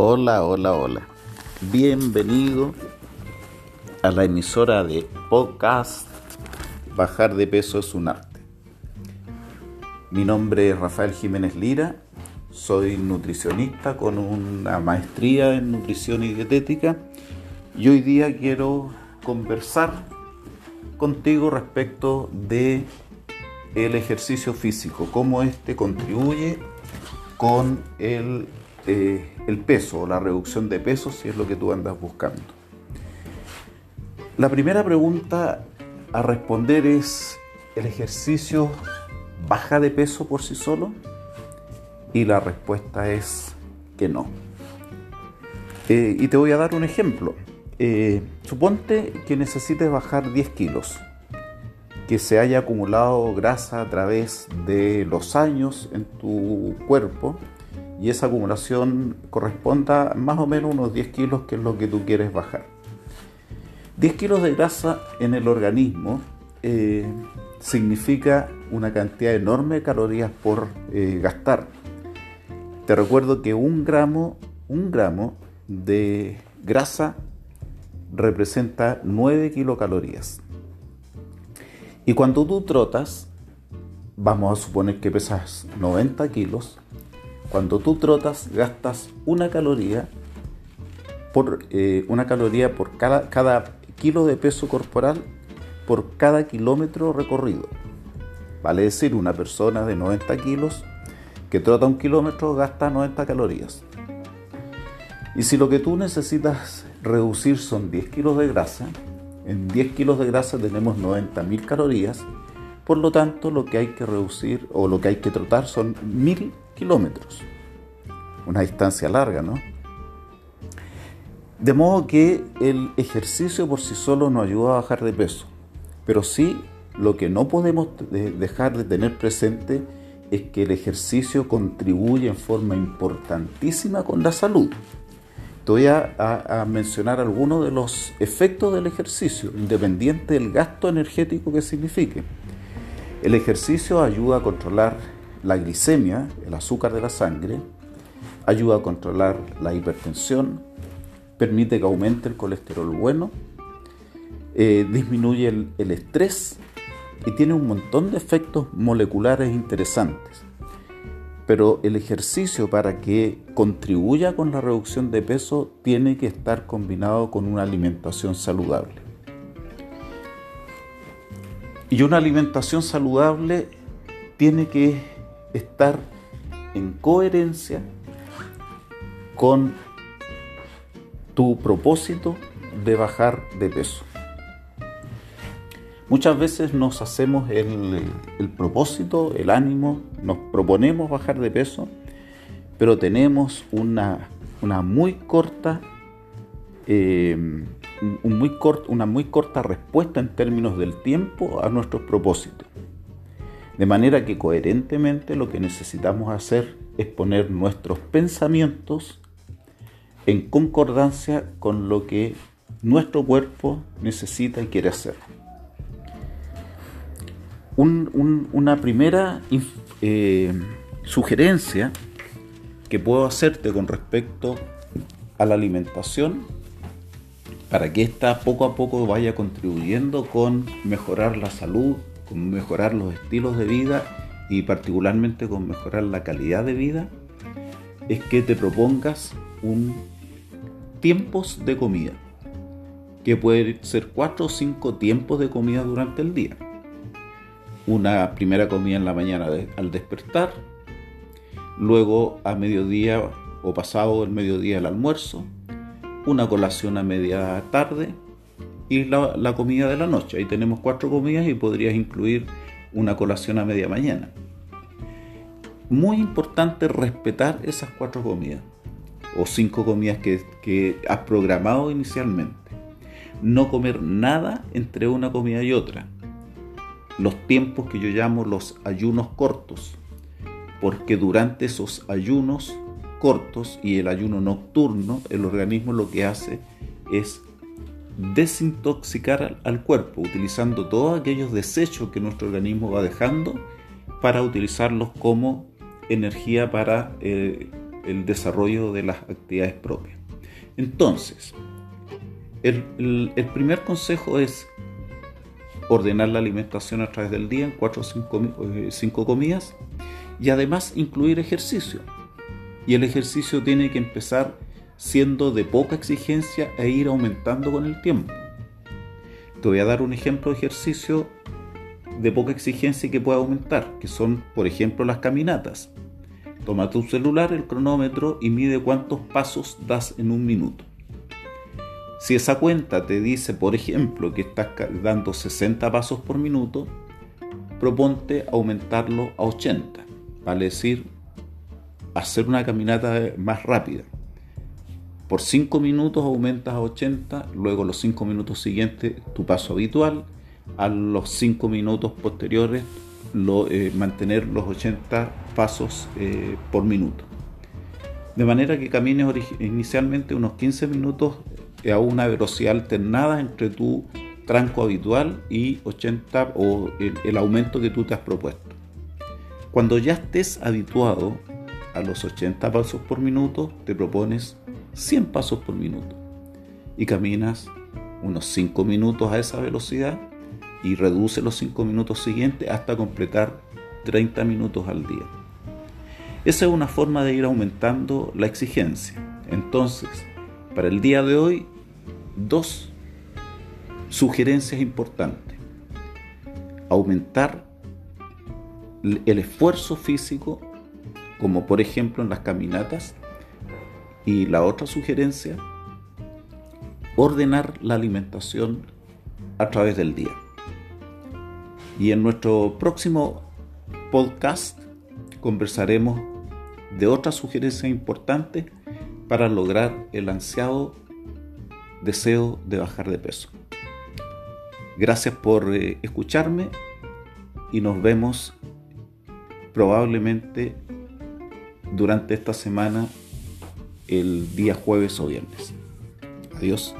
Hola, hola, hola. Bienvenido a la emisora de podcast Bajar de peso es un arte. Mi nombre es Rafael Jiménez Lira, soy nutricionista con una maestría en nutrición y dietética y hoy día quiero conversar contigo respecto de el ejercicio físico, cómo este contribuye con el, eh, el peso o la reducción de peso si es lo que tú andas buscando. La primera pregunta a responder es, ¿el ejercicio baja de peso por sí solo? Y la respuesta es que no. Eh, y te voy a dar un ejemplo. Eh, suponte que necesites bajar 10 kilos, que se haya acumulado grasa a través de los años en tu cuerpo y esa acumulación corresponda más o menos unos 10 kilos, que es lo que tú quieres bajar. 10 kilos de grasa en el organismo eh, significa una cantidad enorme de calorías por eh, gastar. Te recuerdo que un gramo, un gramo de grasa representa 9 kilocalorías. Y cuando tú trotas, vamos a suponer que pesas 90 kilos, cuando tú trotas gastas una caloría por eh, una caloría por cada, kilo de peso corporal por cada kilómetro recorrido. Vale decir, una persona de 90 kilos que trota un kilómetro gasta 90 calorías. Y si lo que tú necesitas reducir son 10 kilos de grasa, en 10 kilos de grasa tenemos 90.000 calorías, por lo tanto lo que hay que reducir o lo que hay que trotar son 1000 kilómetros. Una distancia larga, ¿no? De modo que el ejercicio por sí solo nos ayuda a bajar de peso, pero sí lo que no podemos dejar de tener presente es que el ejercicio contribuye en forma importantísima con la salud. Te voy a, mencionar algunos de los efectos del ejercicio, independiente del gasto energético que signifique. El ejercicio ayuda a controlar la glicemia, el azúcar de la sangre, ayuda a controlar la hipertensión, permite que aumente el colesterol bueno, eh, disminuye el estrés y tiene un montón de efectos moleculares interesantes pero el ejercicio para que contribuya con la reducción de peso tiene que estar combinado con una alimentación saludable. Y una alimentación saludable tiene que estar en coherencia con tu propósito de bajar de peso. Muchas veces nos hacemos el, propósito, el ánimo, nos proponemos bajar de peso, pero tenemos una, muy corta, eh, un muy una muy corta respuesta en términos del tiempo a nuestros propósitos. De manera que coherentemente lo que necesitamos hacer es poner nuestros pensamientos en concordancia con lo que nuestro cuerpo necesita y quiere hacer. Una primera eh, sugerencia que puedo hacerte con respecto a la alimentación para que ésta poco a poco vaya contribuyendo con mejorar la salud, con mejorar los estilos de vida y particularmente con mejorar la calidad de vida, es que te propongas un tiempos de comida, que puede ser cuatro o cinco tiempos de comida durante el día. Una primera comida en la mañana al despertar, luego a mediodía o pasado el mediodía el almuerzo, una colación a media tarde y la, comida de la noche. Ahí tenemos cuatro comidas y podrías incluir una colación a media mañana. Muy importante respetar esas cuatro comidas o cinco comidas que, que has programado inicialmente. No comer nada entre una comida y otra los tiempos que yo llamo los ayunos cortos, porque durante esos ayunos cortos y el ayuno nocturno, el organismo lo que hace es desintoxicar al cuerpo, utilizando todos aquellos desechos que nuestro organismo va dejando para utilizarlos como energía para eh, el desarrollo de las actividades propias. Entonces, el, primer consejo es ordenar la alimentación a través del día en 4 o 5 comidas y además incluir ejercicio. Y el ejercicio tiene que empezar siendo de poca exigencia e ir aumentando con el tiempo. Te voy a dar un ejemplo de ejercicio de poca exigencia y que puede aumentar, que son, por ejemplo, las caminatas. Toma tu celular, el cronómetro y mide cuántos pasos das en un minuto. Si esa cuenta te dice, por ejemplo, que estás dando 60 pasos por minuto, proponte aumentarlo a 80, vale decir, hacer una caminata más rápida. Por 5 minutos aumentas a 80, luego los 5 minutos siguientes tu paso habitual, a los 5 minutos posteriores lo, eh, mantener los 80 pasos eh, por minuto. De manera que camines inicialmente unos 15 minutos a una velocidad alternada entre tu tranco habitual y 80 o el aumento que tú te has propuesto. Cuando ya estés habituado a los 80 pasos por minuto, te propones 100 pasos por minuto y caminas unos 5 minutos a esa velocidad y reduce los 5 minutos siguientes hasta completar 30 minutos al día. Esa es una forma de ir aumentando la exigencia. Entonces, para el día de hoy, dos sugerencias importantes. Aumentar el esfuerzo físico, como por ejemplo en las caminatas. Y la otra sugerencia, ordenar la alimentación a través del día. Y en nuestro próximo podcast conversaremos de otras sugerencias importantes para lograr el ansiado deseo de bajar de peso. Gracias por eh, escucharme y nos vemos probablemente durante esta semana el día jueves o viernes. Adiós.